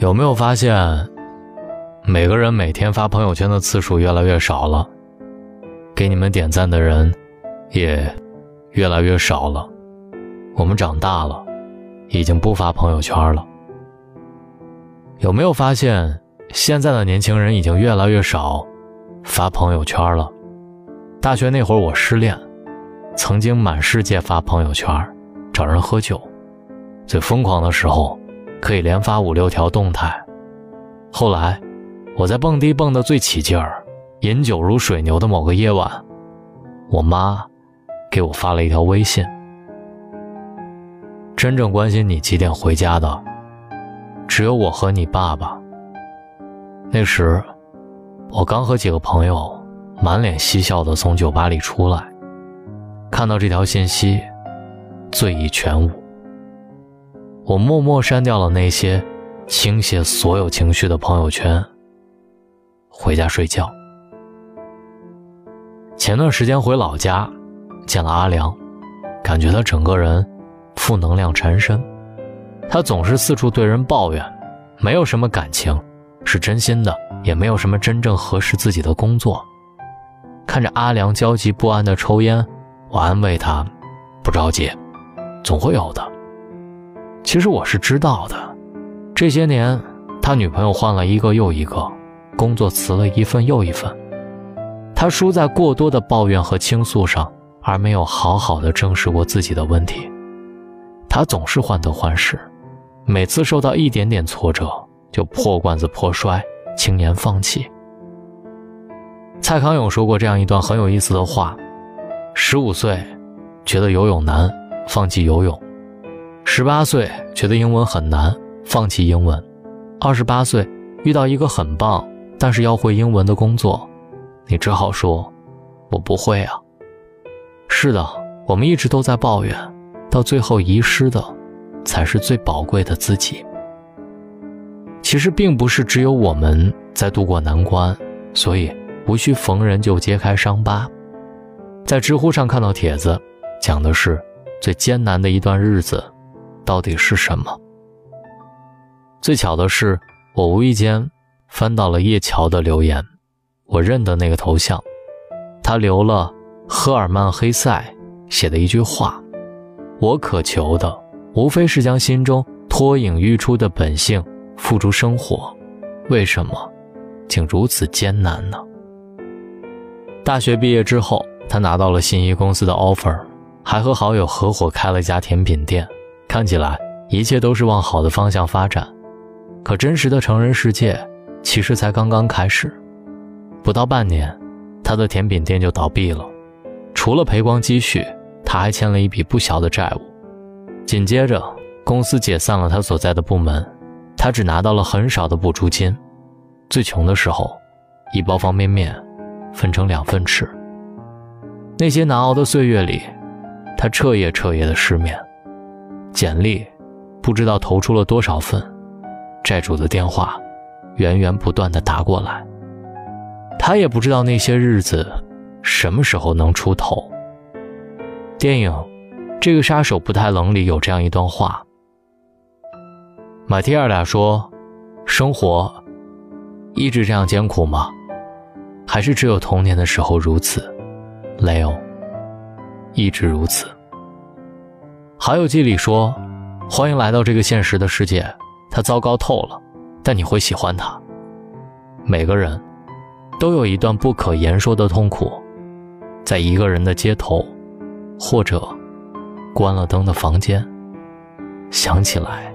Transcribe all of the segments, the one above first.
有没有发现，每个人每天发朋友圈的次数越来越少了，给你们点赞的人也越来越少了。我们长大了，已经不发朋友圈了。有没有发现，现在的年轻人已经越来越少发朋友圈了？大学那会儿我失恋，曾经满世界发朋友圈，找人喝酒，最疯狂的时候。可以连发五六条动态。后来，我在蹦迪蹦得最起劲儿，饮酒如水牛的某个夜晚，我妈给我发了一条微信。真正关心你几点回家的，只有我和你爸爸。那时，我刚和几个朋友满脸嬉笑地从酒吧里出来，看到这条信息，醉意全无。我默默删掉了那些倾泻所有情绪的朋友圈，回家睡觉。前段时间回老家，见了阿良，感觉他整个人负能量缠身。他总是四处对人抱怨，没有什么感情是真心的，也没有什么真正合适自己的工作。看着阿良焦急不安的抽烟，我安慰他：“不着急，总会有的。”其实我是知道的，这些年他女朋友换了一个又一个，工作辞了一份又一份，他输在过多的抱怨和倾诉上，而没有好好的正视过自己的问题。他总是患得患失，每次受到一点点挫折就破罐子破摔，轻言放弃。蔡康永说过这样一段很有意思的话：十五岁觉得游泳难，放弃游泳。十八岁觉得英文很难，放弃英文；二十八岁遇到一个很棒但是要会英文的工作，你只好说：“我不会啊。”是的，我们一直都在抱怨，到最后遗失的才是最宝贵的自己。其实并不是只有我们在度过难关，所以无需逢人就揭开伤疤。在知乎上看到帖子，讲的是最艰难的一段日子。到底是什么？最巧的是，我无意间翻到了叶乔的留言，我认得那个头像，他留了赫尔曼·黑塞写的一句话：“我渴求的，无非是将心中脱颖欲出的本性付诸生活，为什么，竟如此艰难呢？”大学毕业之后，他拿到了信宜公司的 offer，还和好友合伙开了一家甜品店。看起来一切都是往好的方向发展，可真实的成人世界其实才刚刚开始。不到半年，他的甜品店就倒闭了，除了赔光积蓄，他还欠了一笔不小的债务。紧接着，公司解散了他所在的部门，他只拿到了很少的补助金。最穷的时候，一包方便面分成两份吃。那些难熬的岁月里，他彻夜彻夜的失眠。简历不知道投出了多少份，债主的电话源源不断的打过来。他也不知道那些日子什么时候能出头。电影《这个杀手不太冷》里有这样一段话：马蒂尔达说：“生活一直这样艰苦吗？还是只有童年的时候如此？”雷欧一直如此。好友记里说：“欢迎来到这个现实的世界，他糟糕透了，但你会喜欢他。每个人都有一段不可言说的痛苦，在一个人的街头，或者关了灯的房间，想起来，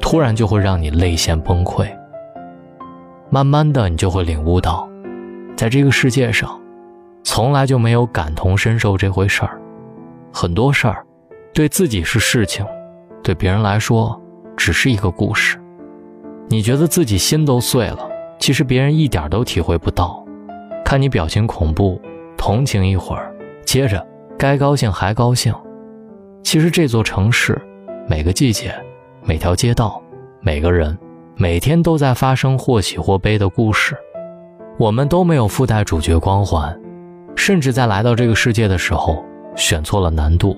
突然就会让你泪腺崩溃。慢慢的，你就会领悟到，在这个世界上，从来就没有感同身受这回事儿，很多事儿。”对自己是事情，对别人来说只是一个故事。你觉得自己心都碎了，其实别人一点都体会不到。看你表情恐怖，同情一会儿，接着该高兴还高兴。其实这座城市，每个季节，每条街道，每个人，每天都在发生或喜或悲的故事。我们都没有附带主角光环，甚至在来到这个世界的时候选错了难度。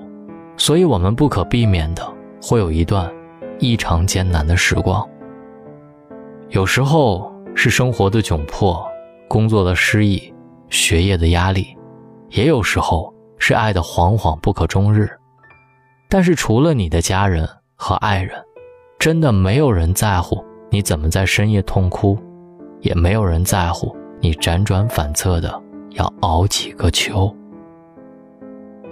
所以，我们不可避免的会有一段异常艰难的时光。有时候是生活的窘迫，工作的失意，学业的压力，也有时候是爱的惶惶不可终日。但是除了你的家人和爱人，真的没有人在乎你怎么在深夜痛哭，也没有人在乎你辗转反侧的要熬几个秋。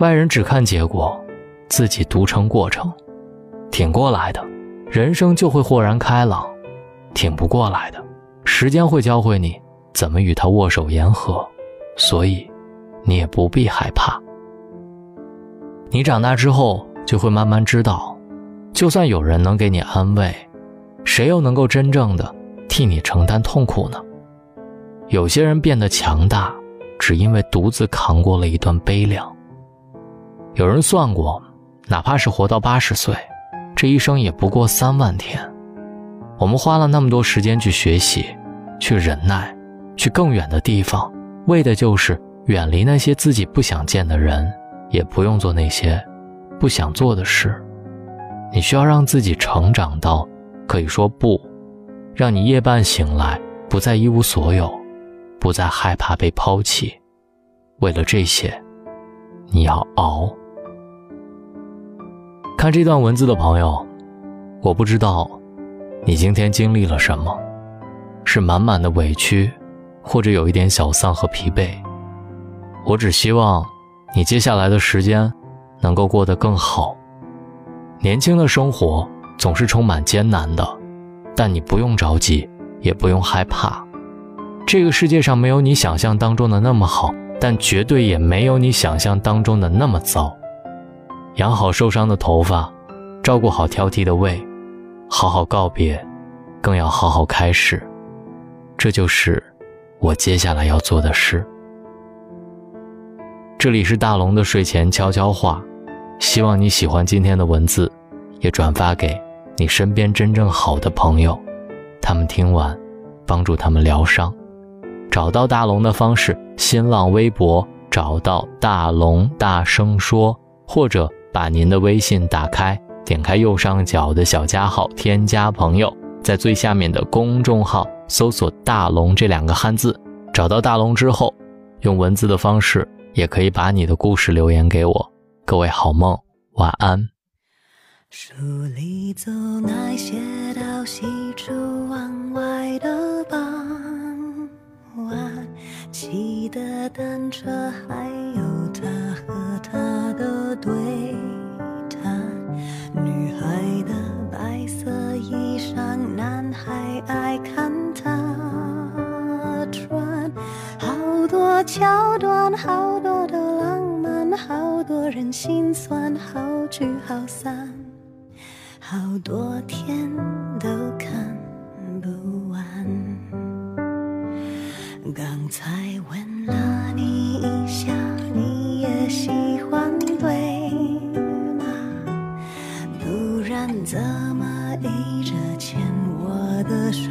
外人只看结果，自己独成过程，挺过来的，人生就会豁然开朗；挺不过来的，时间会教会你怎么与他握手言和。所以，你也不必害怕。你长大之后。就会慢慢知道，就算有人能给你安慰，谁又能够真正的替你承担痛苦呢？有些人变得强大，只因为独自扛过了一段悲凉。有人算过，哪怕是活到八十岁，这一生也不过三万天。我们花了那么多时间去学习，去忍耐，去更远的地方，为的就是远离那些自己不想见的人，也不用做那些。不想做的事，你需要让自己成长到可以说不，让你夜半醒来不再一无所有，不再害怕被抛弃。为了这些，你要熬。看这段文字的朋友，我不知道你今天经历了什么，是满满的委屈，或者有一点小丧和疲惫。我只希望你接下来的时间。能够过得更好。年轻的生活总是充满艰难的，但你不用着急，也不用害怕。这个世界上没有你想象当中的那么好，但绝对也没有你想象当中的那么糟。养好受伤的头发，照顾好挑剔的胃，好好告别，更要好好开始。这就是我接下来要做的事。这里是大龙的睡前悄悄话。希望你喜欢今天的文字，也转发给你身边真正好的朋友，他们听完，帮助他们疗伤。找到大龙的方式：新浪微博找到大龙，大声说，或者把您的微信打开，点开右上角的小加号，添加朋友，在最下面的公众号搜索“大龙”这两个汉字。找到大龙之后，用文字的方式也可以把你的故事留言给我。各位好梦，晚安。书里走那些到西出望外的傍晚，骑的单车，还有他和她的对桥段，好多的浪漫，好多人心酸，好聚好散，好多天都看不完。刚才吻了你一下，你也喜欢对吗？不然怎么一直牵我的手？